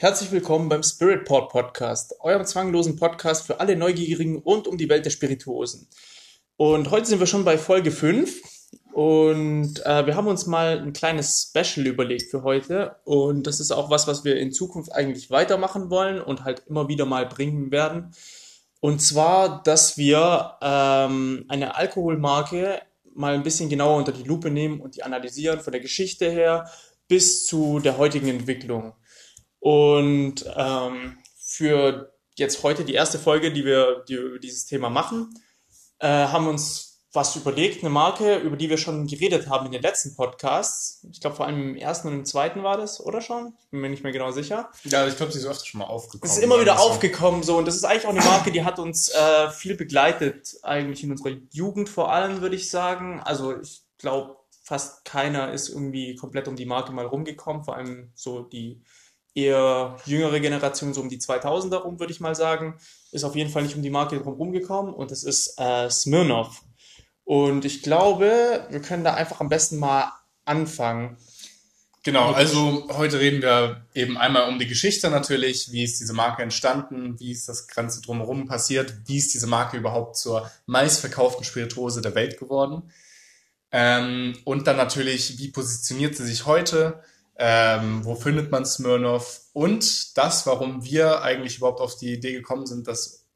Herzlich willkommen beim Spirit Port Podcast, eurem zwanglosen Podcast für alle Neugierigen rund um die Welt der Spirituosen. Und heute sind wir schon bei Folge 5 und äh, wir haben uns mal ein kleines Special überlegt für heute und das ist auch was, was wir in Zukunft eigentlich weitermachen wollen und halt immer wieder mal bringen werden. Und zwar, dass wir ähm, eine Alkoholmarke mal ein bisschen genauer unter die Lupe nehmen und die analysieren von der Geschichte her bis zu der heutigen Entwicklung. Und ähm, für jetzt heute die erste Folge, die wir die über dieses Thema machen, äh, haben wir uns was überlegt, eine Marke, über die wir schon geredet haben in den letzten Podcasts. Ich glaube, vor allem im ersten und im zweiten war das, oder schon? Ich bin mir nicht mehr genau sicher. Ja, ich glaube, sie ist öfter schon mal aufgekommen. Es ist immer wieder aufgekommen, so. Und das ist eigentlich auch eine Marke, die hat uns äh, viel begleitet, eigentlich in unserer Jugend vor allem, würde ich sagen. Also, ich glaube, fast keiner ist irgendwie komplett um die Marke mal rumgekommen, vor allem so die eher jüngere Generation, so um die 2000er rum, würde ich mal sagen, ist auf jeden Fall nicht um die Marke drum rumgekommen und das ist äh, Smirnoff. Und ich glaube, wir können da einfach am besten mal anfangen. Genau, also heute reden wir eben einmal um die Geschichte natürlich, wie ist diese Marke entstanden, wie ist das Ganze drumherum passiert, wie ist diese Marke überhaupt zur meistverkauften Spirituose der Welt geworden. Ähm, und dann natürlich, wie positioniert sie sich heute, ähm, wo findet man Smirnoff und das, warum wir eigentlich überhaupt auf die Idee gekommen sind, das,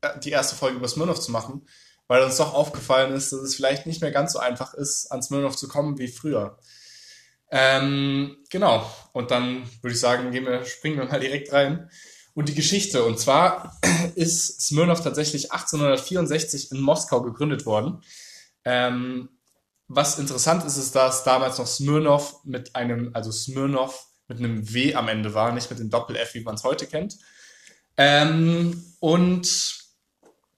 äh, die erste Folge über Smirnoff zu machen, weil uns doch aufgefallen ist, dass es vielleicht nicht mehr ganz so einfach ist, an Smirnoff zu kommen wie früher. Ähm, genau, und dann würde ich sagen, gehen wir, springen wir mal direkt rein. Und die Geschichte, und zwar ist Smirnoff tatsächlich 1864 in Moskau gegründet worden. Ähm, was interessant ist, ist, dass damals noch Smirnov mit einem, also Smirnov mit einem W am Ende war, nicht mit dem Doppel-F, wie man es heute kennt. Ähm, und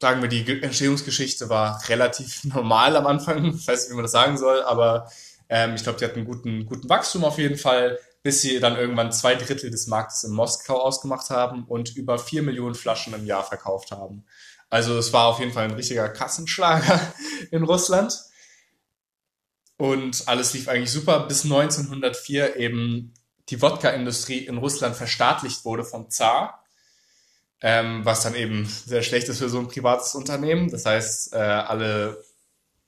sagen wir, die Entstehungsgeschichte war relativ normal am Anfang. Ich weiß nicht, wie man das sagen soll, aber ähm, ich glaube, die hatten einen guten, guten Wachstum auf jeden Fall, bis sie dann irgendwann zwei Drittel des Marktes in Moskau ausgemacht haben und über vier Millionen Flaschen im Jahr verkauft haben. Also es war auf jeden Fall ein richtiger Kassenschlager in Russland. Und alles lief eigentlich super, bis 1904 eben die Wodka-Industrie in Russland verstaatlicht wurde vom Zar, ähm, was dann eben sehr schlecht ist für so ein privates Unternehmen. Das heißt, äh, alle,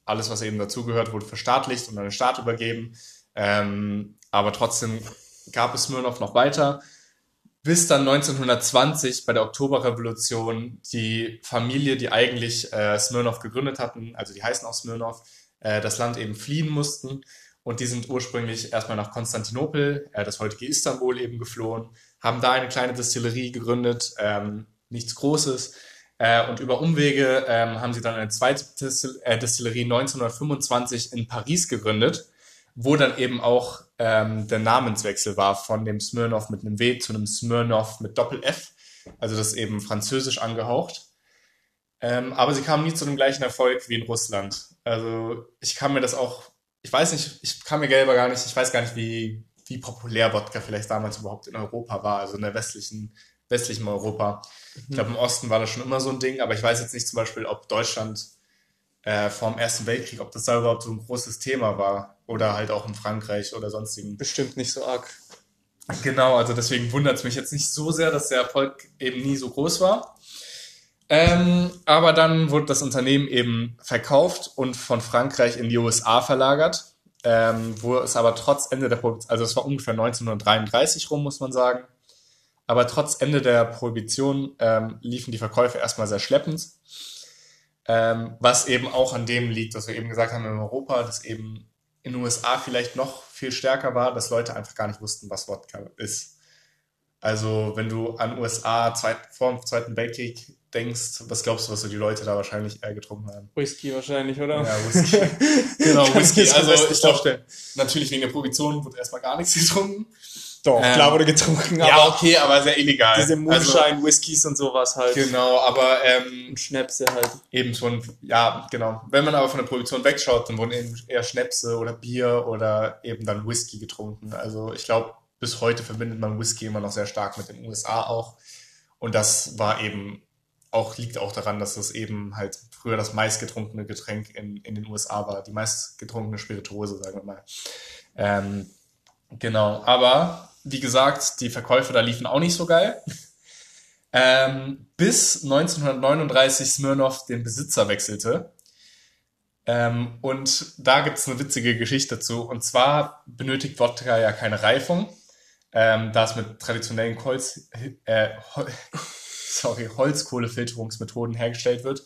alles, was eben dazugehört, wurde verstaatlicht und an den Staat übergeben. Ähm, aber trotzdem gab es Smirnoff noch weiter, bis dann 1920 bei der Oktoberrevolution die Familie, die eigentlich äh, Smirnoff gegründet hatten, also die heißen auch Smirnoff, äh, das Land eben fliehen mussten. Und die sind ursprünglich erstmal nach Konstantinopel, äh, das heutige Istanbul, eben geflohen, haben da eine kleine Distillerie gegründet, ähm, nichts Großes. Äh, und über Umwege ähm, haben sie dann eine zweite Distil äh, Distillerie 1925 in Paris gegründet, wo dann eben auch ähm, der Namenswechsel war von dem Smirnoff mit einem W zu einem Smirnoff mit Doppel-F. Also das eben französisch angehaucht. Ähm, aber sie kamen nie zu dem gleichen Erfolg wie in Russland. Also ich kann mir das auch, ich weiß nicht, ich kann mir selber gar nicht, ich weiß gar nicht, wie, wie populär Wodka vielleicht damals überhaupt in Europa war, also in der westlichen, westlichen Europa. Mhm. Ich glaube, im Osten war das schon immer so ein Ding, aber ich weiß jetzt nicht zum Beispiel, ob Deutschland äh, vor dem Ersten Weltkrieg, ob das da überhaupt so ein großes Thema war oder halt auch in Frankreich oder sonstigen. Bestimmt nicht so arg. Genau, also deswegen wundert es mich jetzt nicht so sehr, dass der Erfolg eben nie so groß war. Ähm, aber dann wurde das Unternehmen eben verkauft und von Frankreich in die USA verlagert, ähm, wo es aber trotz Ende der Prohibition, also es war ungefähr 1933 rum, muss man sagen, aber trotz Ende der Prohibition ähm, liefen die Verkäufe erstmal sehr schleppend, ähm, was eben auch an dem liegt, was wir eben gesagt haben in Europa, dass eben in den USA vielleicht noch viel stärker war, dass Leute einfach gar nicht wussten, was Wodka ist. Also wenn du an USA zweit, vor dem Zweiten Weltkrieg denkst, was glaubst du, was so die Leute da wahrscheinlich eher getrunken haben? Whisky wahrscheinlich, oder? Ja, Whisky. genau, Whisky. Also ich glaube, natürlich wegen der Prohibition wurde erstmal gar nichts getrunken. Doch, ähm, klar wurde getrunken. ja, okay, aber sehr illegal. Diese Moonshine, also, Whiskys und sowas halt. Genau, aber ähm, und Schnäpse halt. Eben schon, ja, genau. Wenn man aber von der Prohibition wegschaut, dann wurden eben eher Schnäpse oder Bier oder eben dann Whisky getrunken. Also ich glaube, bis heute verbindet man Whisky immer noch sehr stark mit den USA auch. Und das war eben auch, liegt auch daran, dass es eben halt früher das meistgetrunkene Getränk in, in den USA war, die meistgetrunkene Spirituose, sagen wir mal. Ähm, genau, aber wie gesagt, die Verkäufe da liefen auch nicht so geil. Ähm, bis 1939 Smirnoff den Besitzer wechselte. Ähm, und da gibt es eine witzige Geschichte dazu. Und zwar benötigt Wodka ja keine Reifung, ähm, da es mit traditionellen Holz, äh, Hol sorry, Holzkohlefilterungsmethoden hergestellt wird.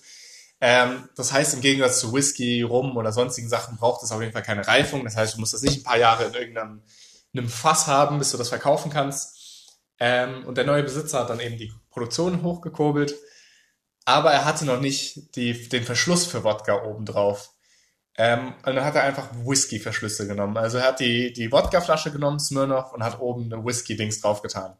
Ähm, das heißt, im Gegensatz zu Whisky, Rum oder sonstigen Sachen braucht es auf jeden Fall keine Reifung. Das heißt, du musst das nicht ein paar Jahre in irgendeinem einem Fass haben, bis du das verkaufen kannst. Ähm, und der neue Besitzer hat dann eben die Produktion hochgekurbelt. Aber er hatte noch nicht die, den Verschluss für Wodka oben drauf. Ähm, und dann hat er einfach Whisky-Verschlüsse genommen. Also er hat die, die Wodka-Flasche genommen, Smirnoff, und hat oben eine Whisky-Dings draufgetan.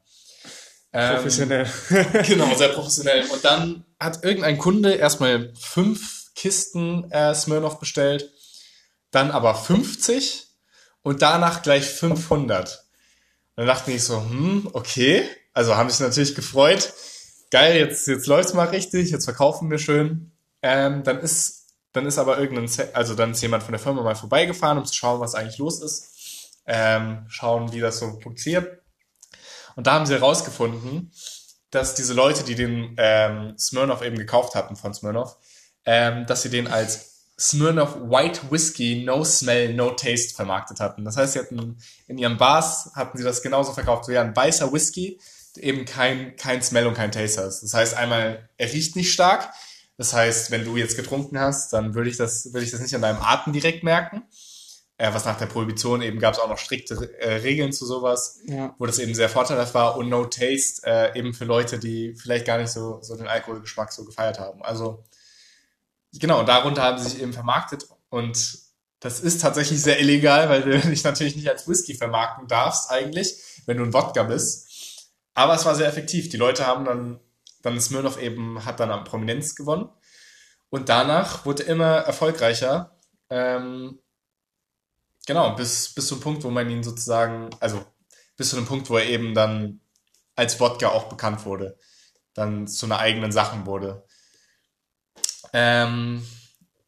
Ähm, professionell. genau, sehr professionell. Und dann hat irgendein Kunde erstmal fünf Kisten äh, Smirnoff bestellt, dann aber 50 und danach gleich 500. Und dann dachte ich so, hm, okay. Also haben sich natürlich gefreut. Geil, jetzt, jetzt läuft's mal richtig, jetzt verkaufen wir schön. Ähm, dann ist, dann ist aber irgendein, also dann ist jemand von der Firma mal vorbeigefahren, um zu schauen, was eigentlich los ist. Ähm, schauen, wie das so funktioniert. Und da haben sie herausgefunden, dass diese Leute, die den ähm, Smirnoff eben gekauft hatten von Smirnoff, ähm, dass sie den als Smirnoff White Whiskey No Smell, No Taste vermarktet hatten. Das heißt, sie hatten in ihren Bars hatten sie das genauso verkauft. So ja, ein weißer Whisky, eben kein, kein Smell und kein Taste hast. Das heißt einmal, er riecht nicht stark. Das heißt, wenn du jetzt getrunken hast, dann würde ich das, würde ich das nicht an deinem Atem direkt merken. Äh, was nach der Prohibition eben gab es auch noch strikte äh, Regeln zu sowas, ja. wo das eben sehr vorteilhaft war und No Taste äh, eben für Leute, die vielleicht gar nicht so, so den Alkoholgeschmack so gefeiert haben. Also Genau, darunter haben sie sich eben vermarktet und das ist tatsächlich sehr illegal, weil du dich natürlich nicht als Whisky vermarkten darfst eigentlich, wenn du ein Wodka bist. Aber es war sehr effektiv. Die Leute haben dann, dann Smirnoff eben, hat dann an Prominenz gewonnen. Und danach wurde immer erfolgreicher. Ähm, genau, bis, bis zum Punkt, wo man ihn sozusagen, also bis zu dem Punkt, wo er eben dann als Wodka auch bekannt wurde. Dann zu einer eigenen Sache wurde. Ähm,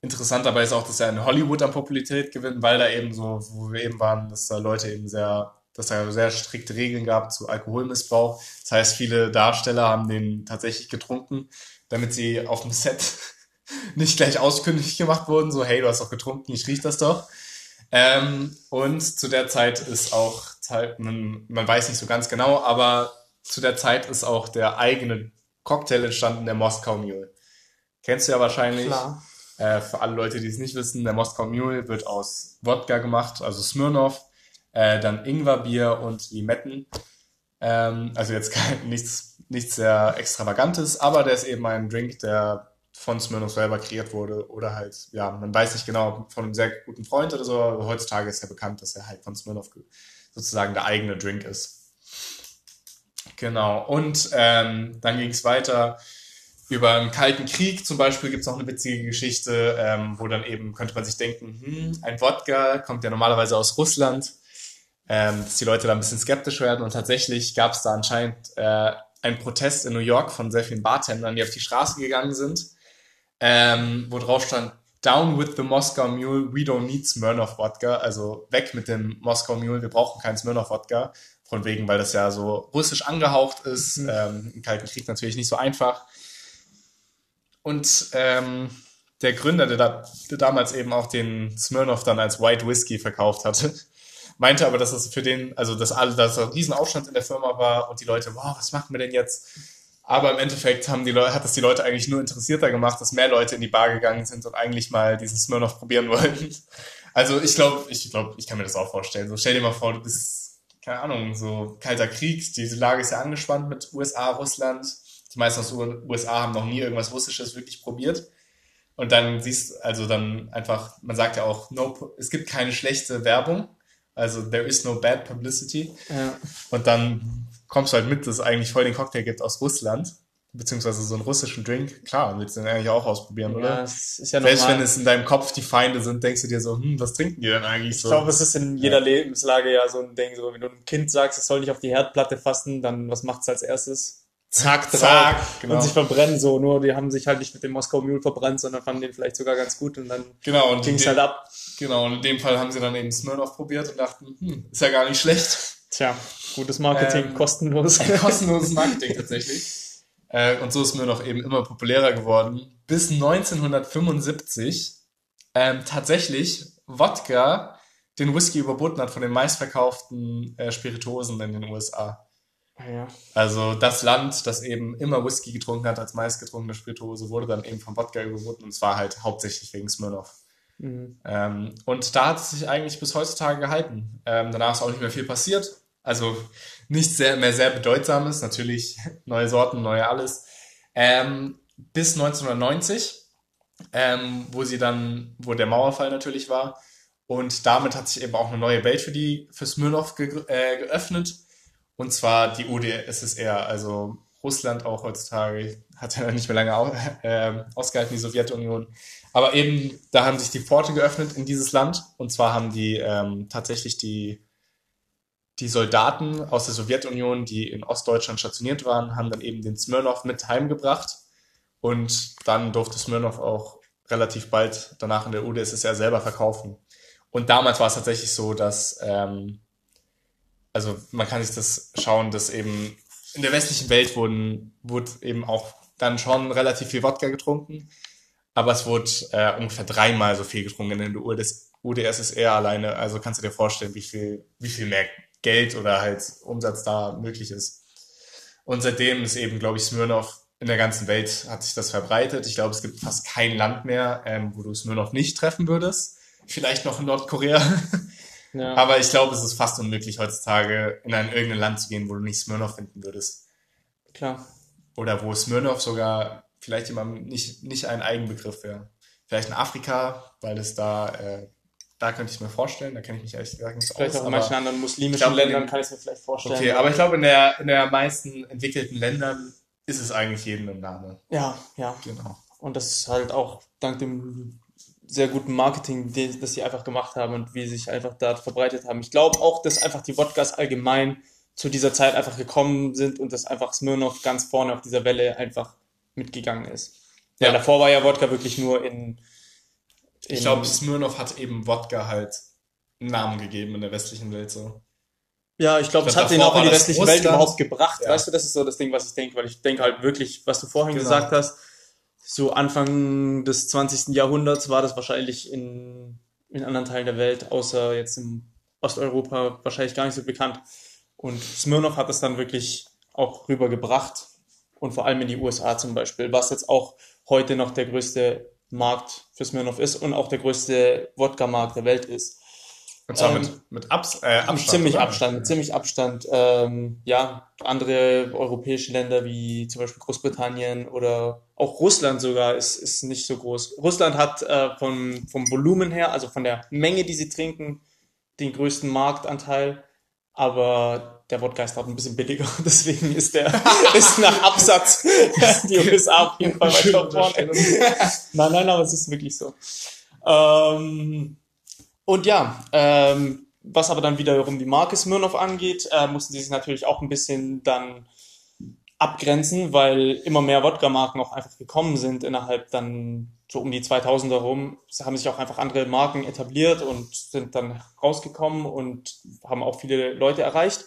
interessant dabei ist auch, dass er in Hollywood an Popularität gewinnt, weil da eben so, wo wir eben waren, dass da Leute eben sehr, dass da sehr strikte Regeln gab zu Alkoholmissbrauch. Das heißt, viele Darsteller haben den tatsächlich getrunken, damit sie auf dem Set nicht gleich auskündig gemacht wurden, so, hey, du hast doch getrunken, ich riech das doch. Ähm, und zu der Zeit ist auch, man, man weiß nicht so ganz genau, aber zu der Zeit ist auch der eigene Cocktail entstanden, der Moskau Mule. Kennst du ja wahrscheinlich. Klar. Äh, für alle Leute, die es nicht wissen, der Moskau Mule wird aus Wodka gemacht, also Smirnoff, äh, dann Ingwerbier und Limetten. Ähm, also jetzt kein, nichts, nichts sehr Extravagantes, aber der ist eben ein Drink, der von Smirnoff selber kreiert wurde oder halt, ja, man weiß nicht genau, von einem sehr guten Freund oder so, aber heutzutage ist ja bekannt, dass er halt von Smirnoff sozusagen der eigene Drink ist. Genau, und ähm, dann ging es weiter über den Kalten Krieg zum Beispiel gibt es auch eine witzige Geschichte, ähm, wo dann eben könnte man sich denken, hm, ein Wodka kommt ja normalerweise aus Russland, ähm, dass die Leute da ein bisschen skeptisch werden und tatsächlich gab es da anscheinend äh, einen Protest in New York von sehr vielen Bartendern, die auf die Straße gegangen sind, ähm, wo drauf stand, Down with the Moscow Mule, we don't need Smirnoff Wodka, also weg mit dem Moskau Mule, wir brauchen keinen Smirnoff Wodka, von wegen, weil das ja so russisch angehaucht ist, mhm. ähm, im Kalten Krieg natürlich nicht so einfach. Und ähm, der Gründer, der, da, der damals eben auch den Smirnoff dann als White Whiskey verkauft hatte, meinte aber, dass es für den, also dass alle, dass ein Riesenaufstand in der Firma war und die Leute, wow, was machen wir denn jetzt? Aber im Endeffekt haben die Leute, hat es die Leute eigentlich nur interessierter gemacht, dass mehr Leute in die Bar gegangen sind und eigentlich mal diesen Smirnoff probieren wollten. Also ich glaube, ich glaube, ich kann mir das auch vorstellen. So stell dir mal vor, du bist, keine Ahnung, so kalter Krieg, diese Lage ist ja angespannt mit USA, Russland die meisten aus den USA haben noch nie irgendwas Russisches wirklich probiert. Und dann siehst also dann einfach, man sagt ja auch, no, es gibt keine schlechte Werbung. Also there is no bad publicity. Ja. Und dann kommst du halt mit, dass es eigentlich voll den Cocktail gibt aus Russland, beziehungsweise so einen russischen Drink. Klar, willst du den eigentlich auch ausprobieren, ja, oder? Das ist ja normal. Selbst wenn es in deinem Kopf die Feinde sind, denkst du dir so, hm, was trinken die denn eigentlich so? Ich glaube, es ist in jeder ja. Lebenslage ja so ein Ding, so wenn du einem Kind sagst, es soll nicht auf die Herdplatte fassen, dann was macht's als erstes? zack, zack, genau. und sich verbrennen so. Nur die haben sich halt nicht mit dem Moskau Mule verbrannt, sondern fanden den vielleicht sogar ganz gut und dann genau, und ging es halt ab. Genau, und in dem Fall haben sie dann eben Smirnoff probiert und dachten, hm, ist ja gar nicht schlecht. Tja, gutes Marketing, Ähm, kostenlos. Kostenloses Marketing tatsächlich. Äh, und so ist mir noch eben immer populärer geworden. Bis 1975 ähm, tatsächlich Wodka den Whisky überboten hat von den meistverkauften äh, Spirituosen in den USA. ja. Also das Land, das eben immer Whisky getrunken hat als meistgetrunkene Spirituose, wurde dann eben vom Wodka überboten und zwar halt hauptsächlich wegen Smirnoff. Mhm. Ähm, und da hat es sich eigentlich bis heutzutage gehalten. Ähm, danach ist auch nicht mehr viel passiert. Also nichts sehr, mehr sehr Bedeutsames. Natürlich neue Sorten, neue alles. Ähm, bis 1990, ähm, wo sie dann, wo der Mauerfall natürlich war. Und damit hat sich eben auch eine neue Welt für die, für Smirnoff ge äh, geöffnet. Und zwar die UdSSR, also Russland auch heutzutage, hat ja nicht mehr lange au äh, ausgehalten, die Sowjetunion. Aber eben, da haben sich die Pforte geöffnet in dieses Land. Und zwar haben die ähm, tatsächlich die, die Soldaten aus der Sowjetunion, die in Ostdeutschland stationiert waren, haben dann eben den Smirnoff mit heimgebracht. Und dann durfte Smirnoff auch relativ bald danach in der UdSSR selber verkaufen. Und damals war es tatsächlich so, dass, ähm, also man kann sich das schauen, dass eben in der westlichen Welt wurden, wurde eben auch dann schon relativ viel Wodka getrunken. Aber es wurde äh, ungefähr dreimal so viel getrunken in der UdS UdSSR alleine. Also kannst du dir vorstellen, wie viel, wie viel mehr Geld oder halt Umsatz da möglich ist. Und seitdem ist eben, glaube ich, Smirnoff in der ganzen Welt hat sich das verbreitet. Ich glaube, es gibt fast kein Land mehr, ähm, wo du Smirnoff nicht treffen würdest. Vielleicht noch in Nordkorea. Ja. Aber ich glaube, es ist fast unmöglich heutzutage in ein irgendein Land zu gehen, wo du nicht Smirnoff finden würdest. Klar. Oder wo Smirnoff sogar vielleicht jemandem nicht, nicht ein Eigenbegriff wäre. Vielleicht in Afrika, weil es da, äh, da könnte ich mir vorstellen, da kenne ich mich ehrlich gesagt nicht so Vielleicht aus. auch in manchen anderen muslimischen glaub, Ländern kann ich es mir vielleicht vorstellen. okay, aber ich glaube, in der, in der meisten entwickelten Ländern ist es eigentlich jedem ein Name. ja, ja. Genau. Und das ist halt auch dank dem sehr guten Marketing, das sie einfach gemacht haben und wie sie sich einfach da verbreitet haben. Ich glaube auch, dass einfach die Wodkas allgemein zu dieser Zeit einfach gekommen sind und dass einfach Smirnoff ganz vorne auf dieser Welle einfach mitgegangen ist. Weil Ja. davor war ja Wodka wirklich nur in, in Ich glaube, Smirnoff hat eben Wodka halt einen Namen gegeben in der westlichen Welt so. Ja, ich glaube, es hat den auch in die westliche Russland. Welt überhaupt gebracht. Ja. Weißt du, das ist so das Ding, was ich denke, weil ich denke halt wirklich, was du vorhin Genau. gesagt hast, so Anfang des 20. Jahrhunderts war das wahrscheinlich in, in anderen Teilen der Welt, außer jetzt im Osteuropa, wahrscheinlich gar nicht so bekannt. Und Smirnoff hat es dann wirklich auch rübergebracht und vor allem in die USA zum Beispiel, was jetzt auch heute noch der größte Markt für Smirnoff ist und auch der größte Wodka-Markt der Welt ist. Und zwar Ähm, mit, mit Abs äh, Abstand. ziemlich oder? Abstand, mit ziemlich Abstand. Ähm, ja, andere europäische Länder wie zum Beispiel Großbritannien oder auch Russland sogar ist, ist nicht so groß. Russland hat äh, vom, vom Volumen her, also von der Menge, die sie trinken, den größten Marktanteil. Aber der Wodka ist dort ein bisschen billiger, deswegen ist der ist nach Absatz die USA auf jeden Fall weiter vorne. Nein, nein, aber es ist wirklich so. Ähm, und ja, ähm, was aber dann wiederum die Marke Smirnoff angeht, äh, mussten sie sich natürlich auch ein bisschen dann abgrenzen, weil immer mehr Wodka-Marken auch einfach gekommen sind innerhalb dann so um die 2000er rum. Es haben sich auch einfach andere Marken etabliert und sind dann rausgekommen und haben auch viele Leute erreicht.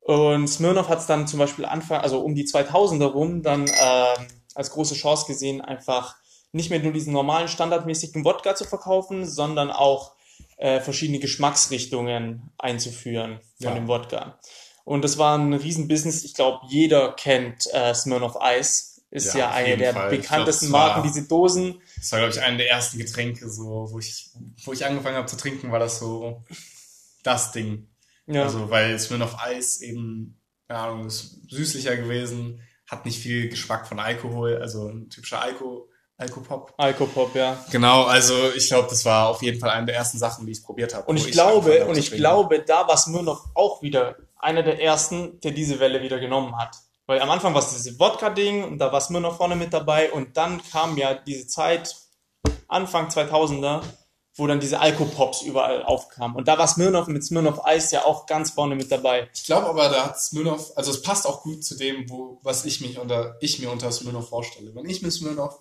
Und Smirnoff hat es dann zum Beispiel Anfang, also um die 2000er rum, dann ähm, als große Chance gesehen, einfach nicht mehr nur diesen normalen standardmäßigen Wodka zu verkaufen, sondern auch äh, verschiedene Geschmacksrichtungen einzuführen von Ja. dem Wodka. Und das war ein Riesenbusiness. Ich glaube, jeder kennt äh, Smirnoff Ice. Ist Ja, ja, eine der Fall. Ich bekanntesten glaub, Marken, diese Dosen. Das war, glaube ich, eine der ersten Getränke, so, wo ich, wo ich angefangen habe zu trinken, war das so das Ding. Ja, Also, weil Smirnoff Eis eben, keine Ahnung, ist süßlicher gewesen, hat nicht viel Geschmack von Alkohol, also ein typischer Alko, Alkopop. Alkopop, ja. Genau, also ich glaube, das war auf jeden Fall eine der ersten Sachen, die ich probiert habe. Und ich angefangen glaube, und ich glaube, da war Smirnoff auch wieder einer der ersten, der diese Welle wieder genommen hat. Weil am Anfang war es dieses Wodka-Ding und da war Smirnoff vorne mit dabei und dann kam ja diese Zeit, Anfang 2000er, wo dann diese Alkopops überall aufkamen. Und da war Smirnoff mit Smirnoff Eis ja auch ganz vorne mit dabei. Ich glaube aber, da hat Smirnoff, also es passt auch gut zu dem, wo, was ich mich unter, ich mir unter Smirnoff vorstelle. Wenn ich mir Smirnoff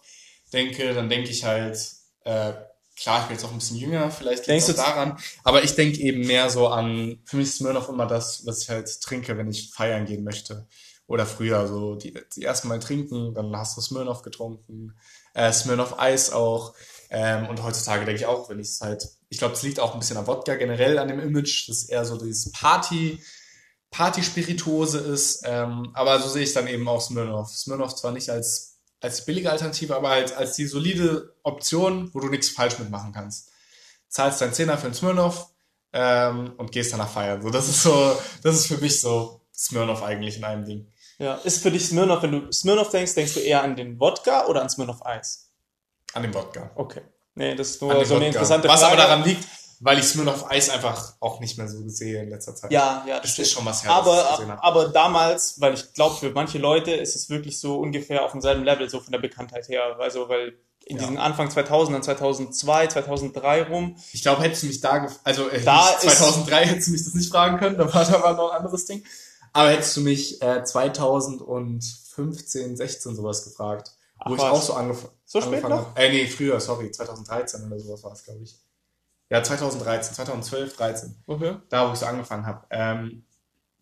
denke, dann denke ich halt, äh, klar, ich bin jetzt auch ein bisschen jünger, vielleicht Denkst liegt du- es daran. Aber ich denke eben mehr so an, für mich ist Smirnoff immer das, was ich halt trinke, wenn ich feiern gehen möchte. Oder früher, so die, die ersten Mal trinken, dann hast du Smirnoff getrunken, äh, Smirnoff Eis auch. Ähm, und heutzutage denke ich auch, wenn ich es halt, ich glaube, es liegt auch ein bisschen an Wodka generell, an dem Image, dass eher so dieses Party, Party-Spirituose ist. Ähm, aber so sehe ich dann eben auch Smirnoff. Smirnoff zwar nicht als, als billige Alternative, aber halt als die solide Option, wo du nichts falsch mitmachen kannst. Zahlst deinen Zehner für einen Smirnoff ähm, und gehst danach feiern. So, das ist so, das ist für mich so Smirnoff eigentlich in einem Ding. Ja, ist für dich Smirnoff, wenn du Smirnoff denkst, denkst du eher an den Wodka oder an Smirnoff Eis? An dem Wodka. Okay. Nee, das ist nur so eine Wodka. interessante Was Frage. aber daran liegt, weil ich Smirnoff Eis einfach auch nicht mehr so sehe in letzter Zeit. Ja, ja, Das ist schon was her, dass aber, hab. aber damals, weil ich glaube, für manche Leute ist es wirklich so ungefähr auf demselben Level, so von der Bekanntheit her. Also, weil in Ja. diesen Anfang 2000, 2002, 2003 rum, Ich glaube, hättest du mich da, also äh, Da nicht ist- 2003 hättest du mich das nicht fragen können, da war da war noch ein anderes Ding. Aber hättest du mich äh, 2015, 16 sowas gefragt, wo Ach, ich was? auch so angef So spät angefangen noch? habe. Äh, nee, früher, sorry, 2013 oder sowas war es, glaube ich. Ja, 2013, 2012, 13. okay. Da, wo ich so angefangen habe. Ähm,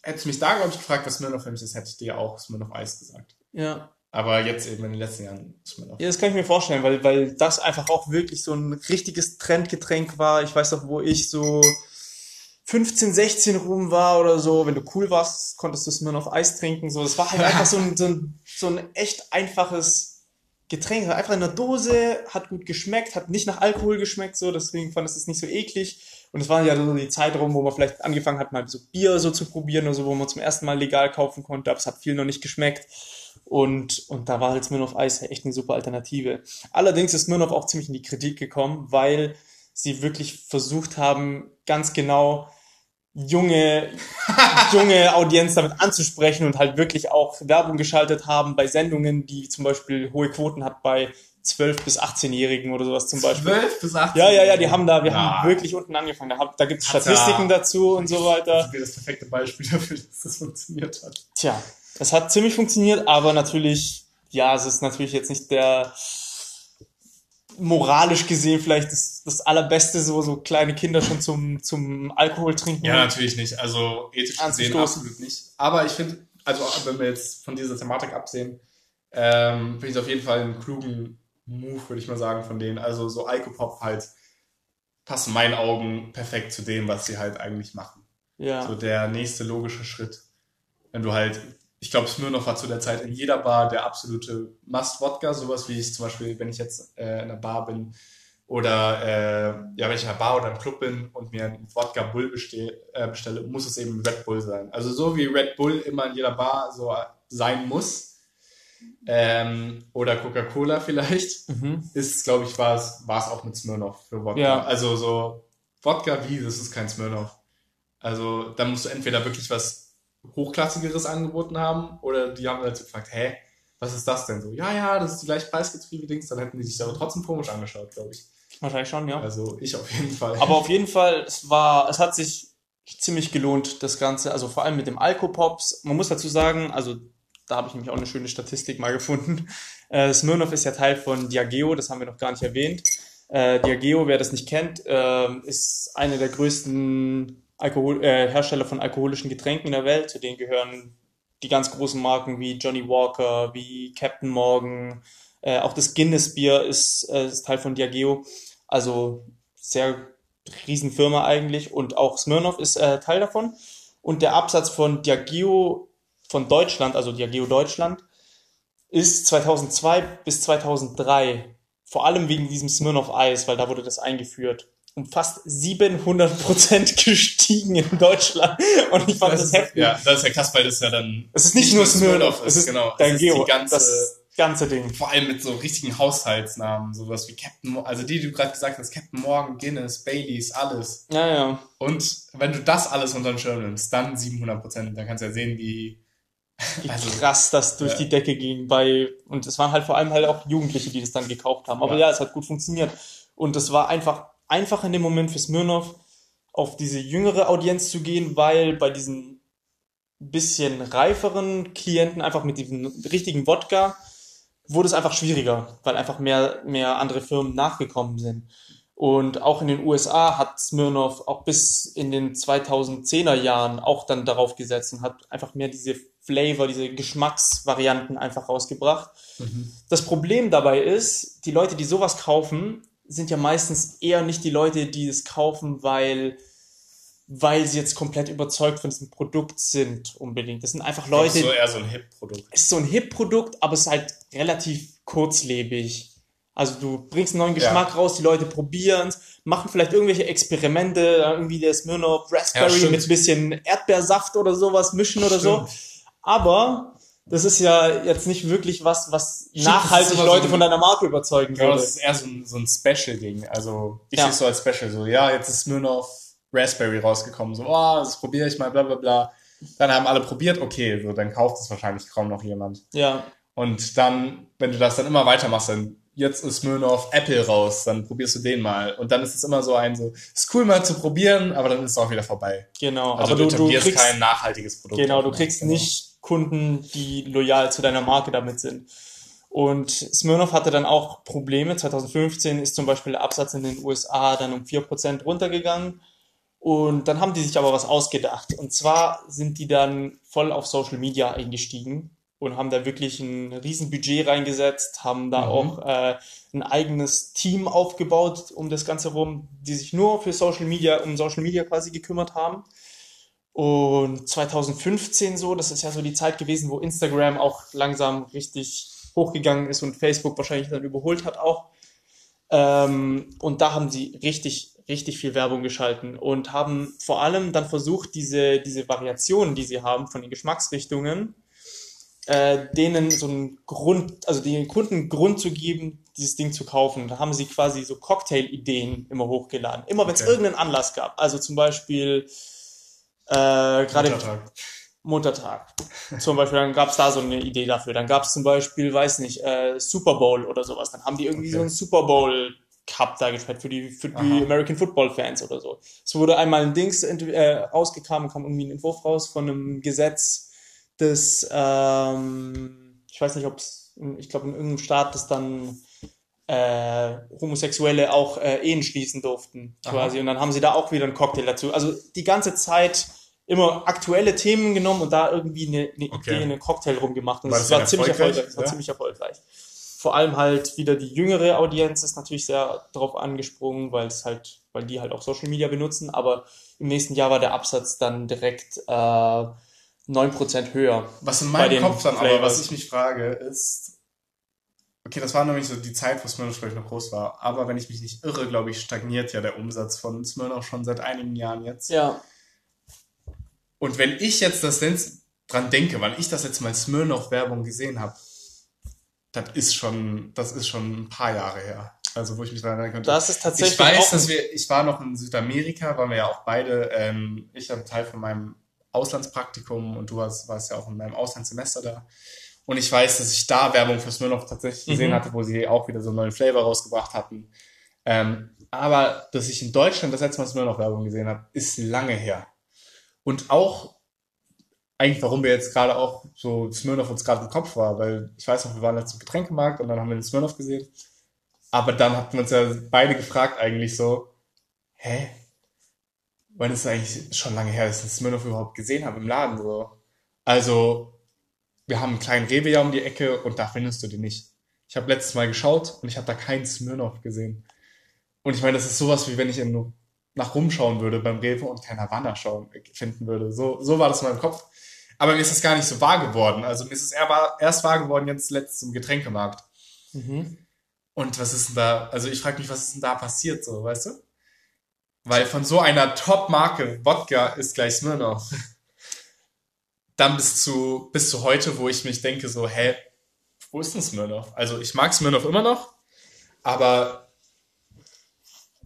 hättest du mich da, glaube ich, gefragt, was Smirnoff für mich ist, hätte ich dir auch Smirnoff Eis gesagt. Ja. Aber jetzt eben in den letzten Jahren Smirnoff. Ja, das kann ich mir vorstellen, weil, weil das einfach auch wirklich so ein richtiges Trendgetränk war. Ich weiß noch, wo ich so 15, 16 rum war oder so, wenn du cool warst, konntest du noch Eis trinken. So, das war halt einfach so ein, so ein, so ein echt einfaches Getränk. Einfach in der Dose, hat gut geschmeckt, hat nicht nach Alkohol geschmeckt, so, deswegen fand ich es nicht so eklig. Und es war ja so die Zeit rum, wo man vielleicht angefangen hat, mal so Bier so zu probieren oder so, wo man zum ersten Mal legal kaufen konnte, aber es hat viel noch nicht geschmeckt. Und, und da war halt Smirnoff Eis echt eine super Alternative. Allerdings ist Smirnoff auch ziemlich in die Kritik gekommen, weil sie wirklich versucht haben, ganz genau junge, junge Audienz damit anzusprechen und halt wirklich auch Werbung geschaltet haben bei Sendungen, die zum Beispiel hohe Quoten hat bei 12- bis 18-Jährigen oder sowas zum Beispiel. 12 bis 18. Ja, ja, ja, die haben da, wir Ja. haben wirklich unten angefangen. Da, da gibt es Statistiken ja- dazu und so weiter. Das wäre das perfekte Beispiel dafür, dass das funktioniert hat. Tja, es hat ziemlich funktioniert, aber natürlich, ja, es ist natürlich jetzt nicht der moralisch gesehen vielleicht das, das allerbeste, so, so kleine Kinder schon zum, zum Alkohol trinken. Ja, natürlich nicht. Also ethisch gesehen absolut nicht. Aber ich finde, also auch wenn wir jetzt von dieser Thematik absehen, ähm, finde ich es auf jeden Fall einen klugen Move, würde ich mal sagen, von denen. Also so Alkopop halt passt in meinen Augen perfekt zu dem, was sie halt eigentlich machen. ja. So der nächste logische Schritt. Wenn du halt, ich glaube, Smirnoff war zu der Zeit in jeder Bar der absolute Must-Wodka, sowas wie ich zum Beispiel, wenn ich jetzt äh, in einer Bar bin oder äh, ja, wenn ich in einer Bar oder im Club bin und mir einen Wodka Bull beste äh, bestelle, muss es eben Red Bull sein. Also so wie Red Bull immer in jeder Bar so sein muss. Ähm, oder Coca-Cola vielleicht Mhm. ist, glaube ich, war es, war es auch mit Smirnoff für Wodka. Ja. Also so Wodka wie, das ist kein Smirnoff. Also da musst du entweder wirklich was Hochklassigeres angeboten haben oder die haben halt so gefragt, hä, was ist das denn so? Ja, ja, das ist die gleiche Preisgetriebe Dings, dann hätten die sich aber trotzdem komisch angeschaut, glaube ich. Wahrscheinlich schon, ja. Also ich auf jeden Fall. Aber auf jeden Fall, es war, es hat sich ziemlich gelohnt, das Ganze, also vor allem mit dem Alkopops. Man muss dazu sagen, also da habe ich nämlich auch eine schöne Statistik mal gefunden. Äh, Smirnoff ist ja Teil von Diageo, das haben wir noch gar nicht erwähnt. Äh, Diageo, wer das nicht kennt, ähm, ist eine der größten Alkohol äh, Hersteller von alkoholischen Getränken in der Welt. Zu denen gehören die ganz großen Marken wie Johnny Walker, wie Captain Morgan. Äh, auch das Guinness Bier ist, äh, ist Teil von Diageo. Also sehr Riesenfirma eigentlich und auch Smirnoff ist äh, Teil davon. Und der Absatz von Diageo von Deutschland, also Diageo Deutschland, ist 2002 bis 2003, vor allem wegen diesem Smirnoff Eis, weil da wurde das eingeführt, um fast 700 Prozent gestiegen in Deutschland. Und ich fand das, ist, heftig. ja, das ist ja krass, weil das ja dann Es ist nicht, nur Smirnoff, es ist genau. es ist die ganze, das ganze Ding. vor allem mit so richtigen Haushaltsnamen, sowas wie Captain, also die, die du gerade gesagt hast, Captain Morgan, Guinness, Baileys, alles. Ja, ja. Und wenn du das alles unter den Schirm nimmst, dann 700 Prozent. Dann kannst du ja sehen, wie. Wie Also, krass das durch ja. die Decke ging bei, und es waren halt vor allem halt auch Jugendliche, die das dann gekauft haben. Aber Ja. ja, es hat gut funktioniert. Und es war einfach, einfach in dem Moment für Smirnoff auf diese jüngere Audienz zu gehen, weil bei diesen bisschen reiferen Klienten einfach mit diesem richtigen Wodka wurde es einfach schwieriger, weil einfach mehr, mehr andere Firmen nachgekommen sind. Und auch in den USA hat Smirnoff auch bis in den 2010er Jahren auch dann darauf gesetzt und hat einfach mehr diese Flavor, diese Geschmacksvarianten einfach rausgebracht. Mhm. Das Problem dabei ist, die Leute, die sowas kaufen, sind ja meistens eher nicht die Leute, die es kaufen, weil weil sie jetzt komplett überzeugt von diesem Produkt sind unbedingt. Das sind einfach Leute. Das ist so eher so ein Hip-Produkt. Es ist so ein Hip-Produkt, aber es ist halt relativ kurzlebig. Also du bringst einen neuen Geschmack ja. raus, die Leute probieren machen vielleicht irgendwelche Experimente, irgendwie der Smirnoff Raspberry ja, mit ein bisschen Erdbeersaft oder sowas mischen oder stimmt. so. Aber das ist ja jetzt nicht wirklich was, was Stimmt, nachhaltig Leute so ein, von deiner Marke überzeugen würde. Ja, das ist eher so ein, so ein Special-Ding. Also ich ja. sehe es so als Special. So, ja, jetzt ist Smirnoff Raspberry rausgekommen. So, oh, das probiere ich mal, bla bla bla. Dann haben alle probiert, okay, so, dann kauft es wahrscheinlich kaum noch jemand. Ja. Und dann, wenn du das dann immer weitermachst, dann jetzt ist Smirnoff Apple raus, dann probierst du den mal. Und dann ist es immer so ein so, ist cool mal zu probieren, aber dann ist es auch wieder vorbei. Genau, also aber du, du kriegst kein nachhaltiges Produkt. Genau, du kriegst genau. nicht Kunden, die loyal zu deiner Marke damit sind. Und Smirnoff hatte dann auch Probleme. 2015 ist zum Beispiel der Absatz in den USA dann um 4% runtergegangen. Und dann haben die sich aber was ausgedacht. Und zwar sind die dann voll auf Social Media eingestiegen und haben da wirklich ein Riesenbudget reingesetzt, haben da mhm. auch äh, ein eigenes Team aufgebaut um das Ganze rum, die sich nur für Social Media, um Social Media quasi gekümmert haben. Und 2015 so, das ist ja so die Zeit gewesen, wo Instagram auch langsam richtig hochgegangen ist und Facebook wahrscheinlich dann überholt hat auch. Ähm, und da haben sie richtig, richtig viel Werbung geschalten und haben vor allem dann versucht, diese, diese Variationen, die sie haben von den Geschmacksrichtungen, äh, denen so einen Grund, also den Kunden Grund zu geben, dieses Ding zu kaufen. Da haben sie quasi so Cocktail-Ideen immer hochgeladen. Immer wenn es okay. irgendeinen Anlass gab. Also zum Beispiel äh, gerade Muttertag. Muttertag. zum Beispiel, dann gab es da so eine Idee dafür. Dann gab es zum Beispiel, weiß nicht, äh, Super Bowl oder sowas. Dann haben die irgendwie okay. so einen Super Bowl Cup dargestellt für die, für die American Football Fans oder so. Es wurde einmal ein Dings äh, rausgekommen, kam irgendwie ein Entwurf raus von einem Gesetz, das, ähm, ich weiß nicht, ob es, ich glaube in irgendeinem Staat das dann äh, Homosexuelle auch äh, Ehen schließen durften, quasi. Aha. Und dann haben sie da auch wieder einen Cocktail dazu. Also die ganze Zeit immer aktuelle Themen genommen und da irgendwie eine, eine okay. Idee, einen Cocktail rumgemacht. Und war das, war ziemlich erfolgreich. Das war ja? ziemlich erfolgreich. Vor allem halt wieder die jüngere Audienz ist natürlich sehr darauf angesprungen, weil es halt, weil die halt auch Social Media benutzen. Aber im nächsten Jahr war der Absatz dann direkt äh, 9% höher. Was in meinem Kopf dann Flavors. aber, was ich mich frage, ist, okay, das war nämlich so die Zeit, wo Smirnoff, glaube ich, noch groß war. Aber wenn ich mich nicht irre, glaube ich, stagniert ja der Umsatz von Smirnoff schon seit einigen Jahren jetzt. Ja. Und wenn ich jetzt das denn dran denke, weil ich das jetzt mal Smirnoff-Werbung gesehen habe, das ist schon, das ist schon ein paar Jahre her. Also wo ich mich daran erinnern könnte. Das ist tatsächlich. Ich weiß, dass wir, ich war noch in Südamerika, waren wir ja auch beide, ähm, ich habe Teil von meinem Auslandspraktikum und du warst, warst ja auch in meinem Auslandssemester da. Und ich weiß, dass ich da Werbung für Smirnoff tatsächlich gesehen mhm. hatte, wo sie auch wieder so einen neuen Flavor rausgebracht hatten. Ähm, aber dass ich in Deutschland das letzte Mal Smirnoff Werbung gesehen habe, ist lange her. Und auch eigentlich, warum wir jetzt gerade auch so Smirnoff uns gerade im Kopf war, weil ich weiß noch, wir waren jetzt im Getränkemarkt und dann haben wir den Smirnoff gesehen. Aber dann hatten wir uns ja beide gefragt eigentlich so, hä, weil es eigentlich schon lange her ist, dass ich Smirnoff überhaupt gesehen habe im Laden. So. Also, wir haben einen kleinen Rewe ja um die Ecke und da findest du den nicht. Ich habe letztes Mal geschaut und ich habe da keinen Smirnoff gesehen. Und ich meine, das ist sowas, wie wenn ich in, nach rumschauen würde beim Rewe und kein Havanna schauen, finden würde. So, so war das in meinem Kopf. Aber mir ist das gar nicht so wahr geworden. Also mir ist es erst wahr geworden jetzt letzt zum Getränkemarkt. Mhm. Und was ist denn da, also ich frage mich, was ist denn da passiert, so, weißt du? Weil von so einer Top-Marke Wodka ist gleich Smirnoff. Dann bis zu, bis zu heute, wo ich mich denke so, hä, wo ist denn Smirnoff? Also ich mag Smirnoff immer noch, aber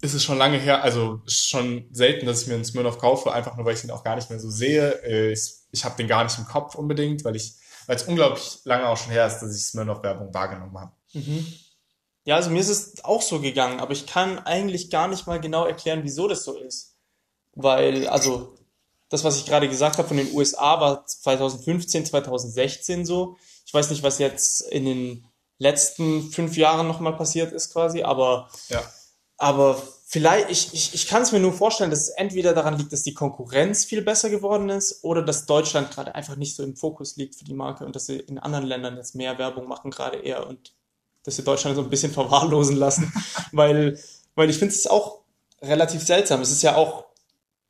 ist es schon lange her, also ist schon selten, dass ich mir einen Smirnoff kaufe, einfach nur, weil ich ihn auch gar nicht mehr so sehe. Äh, ich, ich habe den gar nicht im Kopf unbedingt, weil ich, weil es unglaublich lange auch schon her ist, dass ich Smirnoff-Werbung wahrgenommen habe. Mhm. Ja, also mir ist es auch so gegangen, aber ich kann eigentlich gar nicht mal genau erklären, wieso das so ist. Weil, also, das, was ich gerade gesagt habe von den USA, war 2015, 2016 so. Ich weiß nicht, was jetzt in den letzten fünf Jahren nochmal passiert ist quasi, aber ja. Aber vielleicht, ich, ich, ich kann es mir nur vorstellen, dass es entweder daran liegt, dass die Konkurrenz viel besser geworden ist oder dass Deutschland gerade einfach nicht so im Fokus liegt für die Marke und dass sie in anderen Ländern jetzt mehr Werbung machen, gerade eher und dass sie Deutschland so ein bisschen verwahrlosen lassen. weil, weil ich finde es auch relativ seltsam. Es ist ja auch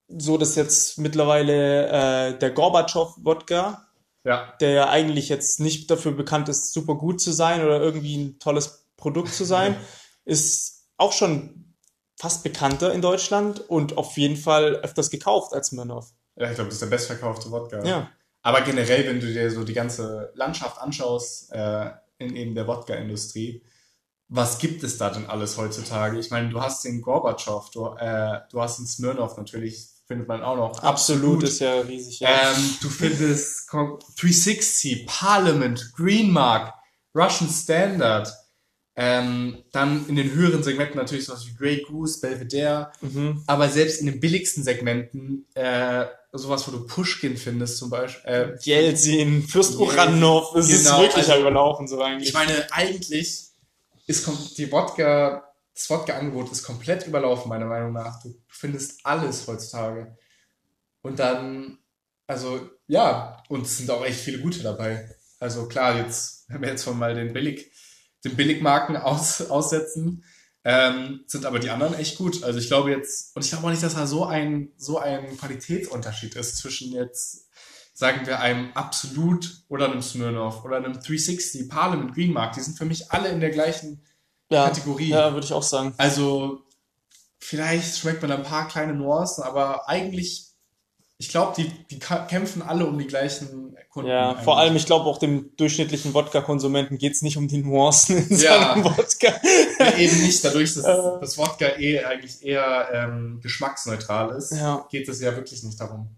so, dass jetzt mittlerweile äh, der Gorbatschow-Wodka, Ja. der ja eigentlich jetzt nicht dafür bekannt ist, super gut zu sein oder irgendwie ein tolles Produkt zu sein, ist auch schon fast bekannter in Deutschland und auf jeden Fall öfters gekauft als Smirnoff. Ja, ich glaube, das ist der bestverkaufte Wodka. Ja. Aber generell, wenn du dir so die ganze Landschaft anschaust, äh, in eben der Wodka-Industrie, was gibt es da denn alles heutzutage? Ich meine, du hast den Gorbatschow, du, äh, du hast den Smirnoff natürlich, findet man auch noch. Absolut ist ja riesig. Ja. Ähm, du findest Con- 360, Parliament, Greenmark, Russian Standard. Ähm, dann in den höheren Segmenten natürlich sowas wie Grey Goose, Belvedere. mhm. Aber selbst in den billigsten Segmenten, äh, sowas, wo du Pushkin findest zum Beispiel. Äh, Jelzin, Fürst Uranov, ist genau, wirklich also- überlaufen so eigentlich. ich meine, eigentlich ist die Wodka, das Wodka-Angebot ist komplett überlaufen, meiner Meinung nach. Du findest alles heutzutage. Und dann, also, ja, und es sind auch echt viele gute dabei. Also klar, jetzt, wenn wir jetzt von mal den Billig, den Billigmarken aus, aussetzen, ähm, sind aber die anderen echt gut. Also ich glaube jetzt, und ich glaube auch nicht, dass da so ein, so ein Qualitätsunterschied ist zwischen jetzt, sagen wir, einem Absolut oder einem Smirnoff oder einem 360, Parliament, Greenmark. Die sind für mich alle in der gleichen ja, Kategorie. Ja, würde ich auch sagen. Also, vielleicht schmeckt man ein paar kleine Nuancen, aber eigentlich, ich glaube, die, die kämpfen alle um die gleichen Kunden. Ja, eigentlich. vor allem, ich glaube auch dem durchschnittlichen Wodka-Konsumenten geht's nicht um die Nuancen in Ja. seinem Wodka. Ja, eben nicht, dadurch, dass Äh. das Wodka eh eigentlich eher ähm, geschmacksneutral ist, Ja. geht es ja wirklich nicht darum.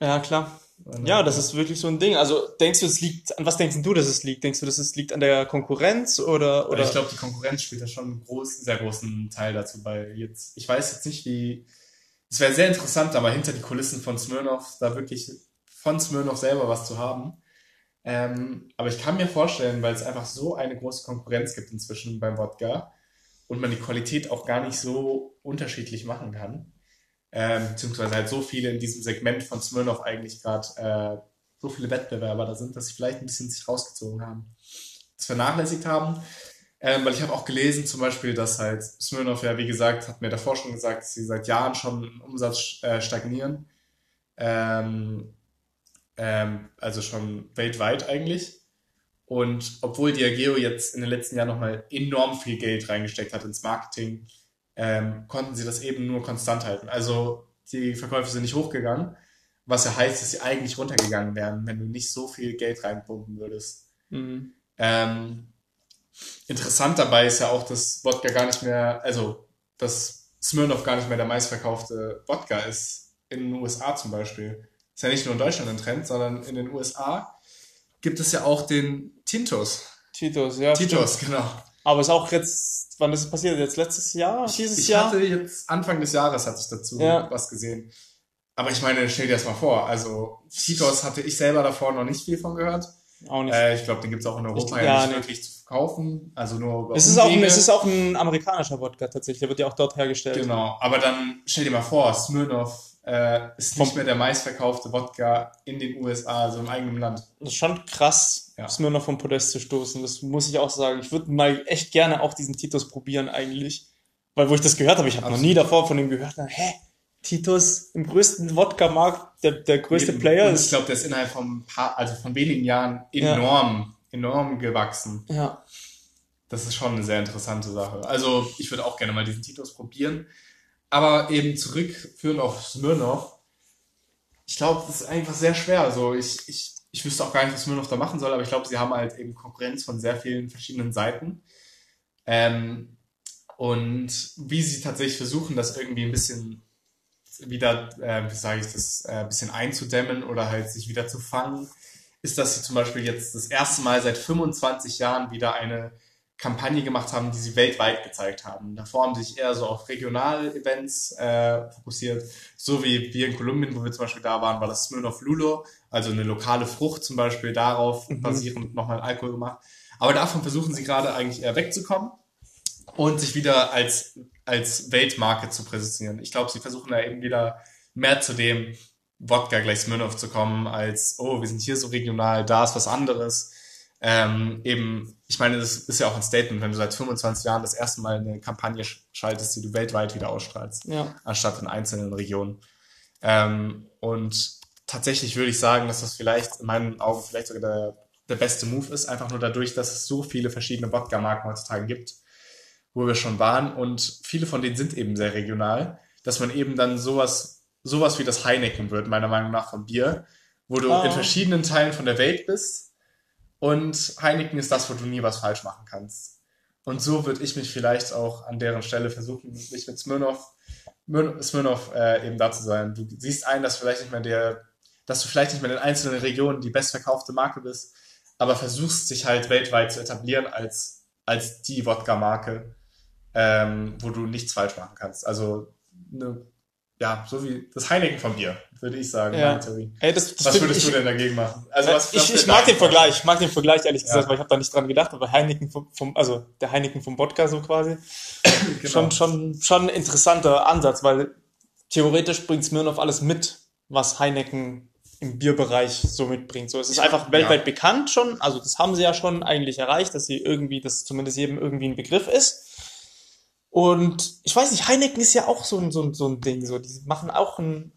Ja, klar. Ja, das ist wirklich so ein Ding. Also denkst du, es liegt, an was denkst du, dass es liegt? Denkst du, dass es liegt an der Konkurrenz oder, Oder oder? ich glaube, die Konkurrenz spielt da schon einen großen, sehr großen Teil dazu bei. Jetzt, ich weiß jetzt nicht, wie. Es wäre sehr interessant, mal hinter die Kulissen von Smirnoff, da wirklich von Smirnoff selber was zu haben. Ähm, aber ich kann mir vorstellen, weil es einfach so eine große Konkurrenz gibt inzwischen beim Wodka und man die Qualität auch gar nicht so unterschiedlich machen kann, ähm, beziehungsweise halt so viele in diesem Segment von Smirnoff eigentlich gerade äh, so viele Wettbewerber da sind, dass sie vielleicht ein bisschen sich rausgezogen haben, das vernachlässigt haben. Ähm, weil ich habe auch gelesen zum Beispiel, dass halt Smirnoff ja, wie gesagt, hat mir davor schon gesagt, dass sie seit Jahren schon im Umsatz äh, stagnieren. Ähm, ähm, also schon weltweit eigentlich. Und obwohl Diageo jetzt in den letzten Jahren nochmal enorm viel Geld reingesteckt hat ins Marketing, ähm, konnten sie das eben nur konstant halten. Also die Verkäufe sind nicht hochgegangen, was ja heißt, dass sie eigentlich runtergegangen wären, wenn du nicht so viel Geld reinpumpen würdest. Mhm. Ähm, interessant dabei ist ja auch, dass Wodka gar nicht mehr, also dass Smirnoff gar nicht mehr der meistverkaufte Wodka ist in den USA zum Beispiel. Ist ja nicht nur in Deutschland ein Trend, sondern in den USA gibt es ja auch den Tintos. Titos, ja. Titos, stimmt. genau. Aber ist auch jetzt, wann ist es passiert? Jetzt letztes Jahr? Dieses ich Jahr? hatte jetzt Anfang des Jahres hatte ich dazu Ja. was gesehen. Aber ich meine, stell dir das mal vor. Also Titos hatte ich selber davor noch nicht viel von gehört. Auch nicht. Äh, ich glaube, den gibt es auch in Europa Ich- ja, ja, nicht nee. wirklich zu kaufen. Also nur über es ist, auch ein, Umwege. es ist auch ein amerikanischer Wodka tatsächlich. Der wird ja auch dort hergestellt. Genau, aber dann stell dir mal vor, Smirnoff äh, ist nicht mehr der meistverkaufte Wodka in den USA, also im eigenen Land. Das ist schon krass, Ja. noch vom Podest zu stoßen. Das muss ich auch sagen. Ich würde mal echt gerne auch diesen Titus probieren eigentlich. Weil wo ich das gehört habe, ich habe noch nie davor von dem gehört. Na, Hä? Titus im größten Wodka-Markt, der, der größte. Player Und ich ist. glaube, der ist innerhalb von ein paar, also von wenigen Jahren Ja. Enorm, gewachsen. Ja. Das ist schon eine sehr interessante Sache. Also ich würde auch gerne mal diesen Titus probieren. Aber eben zurückführen auf Smirnoff. Ich glaube, das ist einfach sehr schwer. Also ich, ich, ich wüsste auch gar nicht, was Smirnoff da machen soll, aber ich glaube, sie haben halt eben Konkurrenz von sehr vielen verschiedenen Seiten. Ähm, und wie sie tatsächlich versuchen, das irgendwie ein bisschen wieder, äh, wie sage ich das, äh, ein bisschen einzudämmen oder halt sich wieder zu fangen, ist, dass sie zum Beispiel jetzt das erste Mal seit 25 Jahren wieder eine Kampagne gemacht haben, die sie weltweit gezeigt haben. Davor haben sie sich eher so auf Regional-Events äh, fokussiert, so wie wir in Kolumbien, wo wir zum Beispiel da waren, war das Smirnoff Lulo, also eine lokale Frucht zum Beispiel, darauf Mhm. basierend nochmal Alkohol gemacht. Aber davon versuchen sie gerade eigentlich eher wegzukommen und sich wieder als, als Weltmarke zu präsentieren. Ich glaube, sie versuchen da eben wieder mehr zu dem Wodka gleich Smirnoff zu kommen, als, oh, wir sind hier so regional, da ist was anderes. Ähm, eben, ich meine, das ist ja auch ein Statement, wenn du seit 25 Jahren das erste Mal eine Kampagne schaltest, die du weltweit wieder ausstrahlst, ja. anstatt in einzelnen Regionen. Ähm, und tatsächlich würde ich sagen, dass das vielleicht in meinen Augen vielleicht sogar der, der beste Move ist, einfach nur dadurch, dass es so viele verschiedene Wodka-Marken heutzutage gibt, wo wir schon waren und viele von denen sind eben sehr regional, dass man eben dann sowas, sowas wie das Heineken wird, meiner Meinung nach vom Bier, wo du oh. in verschiedenen Teilen von der Welt bist und Heineken ist das, wo du nie was falsch machen kannst. Und so würde ich mich vielleicht auch an deren Stelle versuchen, mich mit Smirnoff, Smirnoff äh, eben da zu sein. Du siehst ein, dass vielleicht nicht mehr der, dass du vielleicht nicht mehr in einzelnen Regionen die bestverkaufte Marke bist, aber versuchst sich halt weltweit zu etablieren als, als die Wodka-Marke, ähm, wo du nichts falsch machen kannst. Also eine ja, so wie das Heineken von Bier, würde ich sagen. Ja. Ey, das, das was würdest ich, du denn dagegen machen? Also was, ich, ich mag den Vergleich, ich mag den Vergleich ehrlich gesagt, ja. weil ich habe da nicht dran gedacht, aber Heineken vom, vom also der Heineken vom Wodka so quasi, genau. schon schon schon ein interessanter Ansatz, weil theoretisch bringt Smirnoff alles mit, was Heineken im Bierbereich so mitbringt. So, es ist einfach weltweit ja. bekannt schon, also das haben sie ja schon eigentlich erreicht, dass sie irgendwie, dass zumindest jedem irgendwie ein Begriff ist. Und ich weiß nicht, Heineken ist ja auch so ein, so ein, so ein Ding. So, die machen auch ein,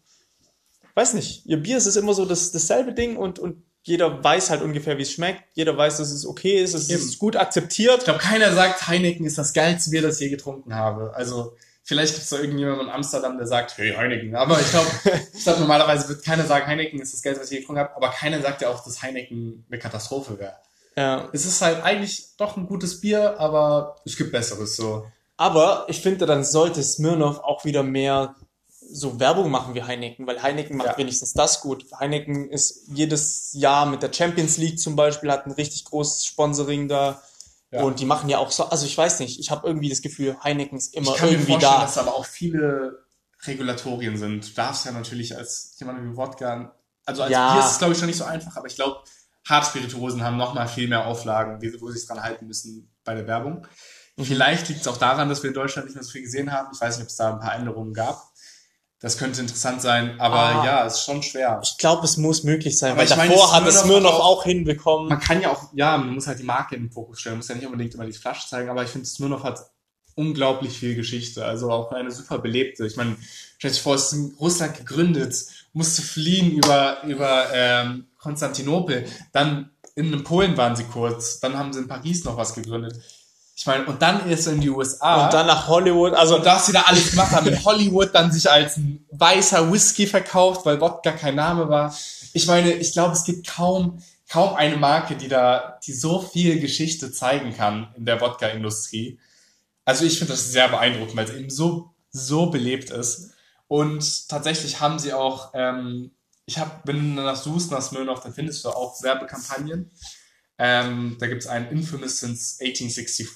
weiß nicht, ihr Bier ist immer so das, dasselbe Ding und, und jeder weiß halt ungefähr, wie es schmeckt. Jeder weiß, dass es okay ist, es Eben. ist gut akzeptiert. Ich glaube, keiner sagt, Heineken ist das geilste Bier, das ich je getrunken habe. Also, vielleicht gibt es da irgendjemand in Amsterdam, der sagt, hey, Heineken. Aber ich glaube, ich glaub, normalerweise wird keiner sagen, Heineken ist das geilste, was ich je getrunken habe. Aber keiner sagt ja auch, dass Heineken eine Katastrophe wäre. Ja. Es ist halt eigentlich doch ein gutes Bier, aber es gibt Besseres so. Aber ich finde, dann sollte Smirnoff auch wieder mehr so Werbung machen wie Heineken, weil Heineken macht ja. wenigstens das gut. Heineken ist jedes Jahr mit der Champions League zum Beispiel, hat ein richtig großes Sponsoring da. Ja. Und die machen ja auch so, also ich weiß nicht, ich habe irgendwie das Gefühl, Heineken ist immer irgendwie mir da. dass aber auch viele Regulatorien sind. Du darfst ja natürlich als jemand wie Wodka, also als ja. Bier ist es glaube ich schon nicht so einfach, aber ich glaube, Hartspirituosen haben noch mal viel mehr Auflagen, wo sie sich dran halten müssen bei der Werbung. Vielleicht liegt es auch daran, dass wir in Deutschland nicht mehr so viel gesehen haben. Ich weiß nicht, ob es da ein paar Änderungen gab. Das könnte interessant sein, aber ah, ja, ist schon schwer. Ich glaube, es muss möglich sein, aber weil davor meine, hat es Smirnoff auch, auch hinbekommen. Man kann ja auch, ja, man muss halt die Marke in den Fokus stellen, man muss ja nicht unbedingt immer die Flasche zeigen, aber ich finde, Smirnoff hat unglaublich viel Geschichte, also auch eine super belebte. Ich meine, stell dir vor, es ist in Russland gegründet, musste fliehen über, über ähm, Konstantinopel, dann in Polen waren sie kurz, dann haben sie in Paris noch was gegründet. Ich meine, und dann ist er in die USA. Und dann nach Hollywood. Also, und dass sie da alles gemacht haben. In Hollywood dann sich als ein weißer Whisky verkauft, weil Wodka kein Name war. Ich meine, ich glaube, es gibt kaum, kaum eine Marke, die da, die so viel Geschichte zeigen kann in der Wodka-Industrie. Also ich finde das sehr beeindruckend, weil es eben so, so belebt ist. Und tatsächlich haben sie auch, ähm, ich habe, wenn du nach suchst nach Smirnoff, dann findest du auch Werbekampagnen. Ähm, da gibt es einen Infamous Since 1864,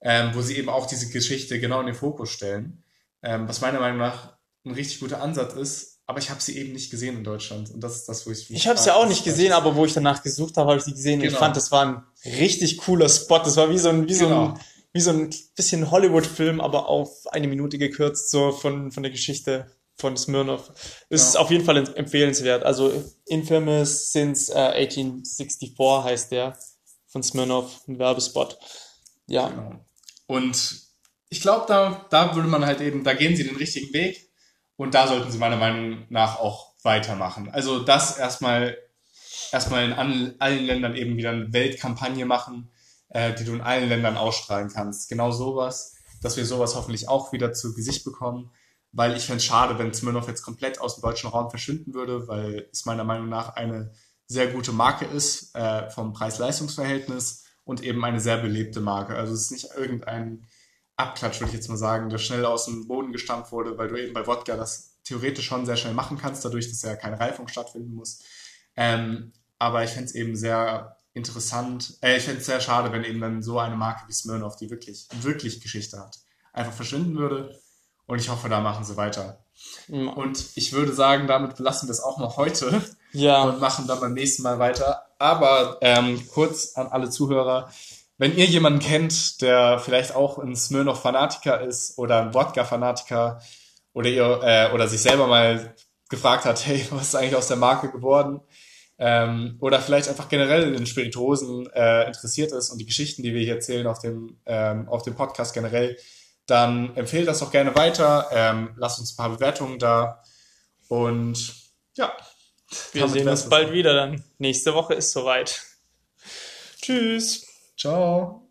ähm, wo sie eben auch diese Geschichte genau in den Fokus stellen. Ähm, was meiner Meinung nach ein richtig guter Ansatz ist, aber ich habe sie eben nicht gesehen in Deutschland. Und das ist das, wo ich. Ich habe sie auch nicht gesehen, aber wo ich danach gesucht habe, habe ich sie gesehen. Genau. Und ich fand, das war ein richtig cooler Spot. Das war wie so ein, wie genau. so ein, wie so ein bisschen Hollywood-Film, aber auf eine Minute gekürzt, so von, von der Geschichte von Smirnoff. Ist ja. auf jeden Fall empfehlenswert. Also Infamous since äh, 1864 heißt der von Smirnoff, ein Werbespot. Ja. Genau. Und ich glaube, da, da würde man halt eben, da gehen sie den richtigen Weg und da sollten sie meiner Meinung nach auch weitermachen. Also das erstmal erstmal in allen Ländern eben wieder eine Weltkampagne machen, äh, die du in allen Ländern ausstrahlen kannst. Genau sowas, dass wir sowas hoffentlich auch wieder zu Gesicht bekommen weil ich fände es schade, wenn Smirnoff jetzt komplett aus dem deutschen Raum verschwinden würde, weil es meiner Meinung nach eine sehr gute Marke ist äh, vom Preis-Leistungs-Verhältnis und eben eine sehr belebte Marke. Also es ist nicht irgendein Abklatsch, würde ich jetzt mal sagen, der schnell aus dem Boden gestampft wurde, weil du eben bei Wodka das theoretisch schon sehr schnell machen kannst, dadurch, dass ja keine Reifung stattfinden muss. Ähm, aber ich fände es eben sehr interessant, äh, ich fände es sehr schade, wenn eben dann so eine Marke wie Smirnoff, die wirklich, wirklich Geschichte hat, einfach verschwinden würde und ich hoffe, da machen sie weiter. Mhm. Und ich würde sagen, damit belassen wir es auch noch heute. Ja. Und machen dann beim nächsten Mal weiter. Aber ähm, kurz an alle Zuhörer. wenn ihr jemanden kennt, der vielleicht auch ein Smirnoff-Fanatiker ist oder ein Wodka-Fanatiker oder ihr äh, oder sich selber mal gefragt hat, hey, was ist eigentlich aus der Marke geworden? Ähm, oder vielleicht einfach generell in Spirituosen äh, interessiert ist und die Geschichten, die wir hier erzählen auf dem, ähm, auf dem Podcast generell, dann empfehlt das auch gerne weiter. Ähm, lasst uns ein paar Bewertungen da. Und ja. Wir sehen uns bald wieder dann. Nächste Woche ist soweit. Tschüss. Ciao.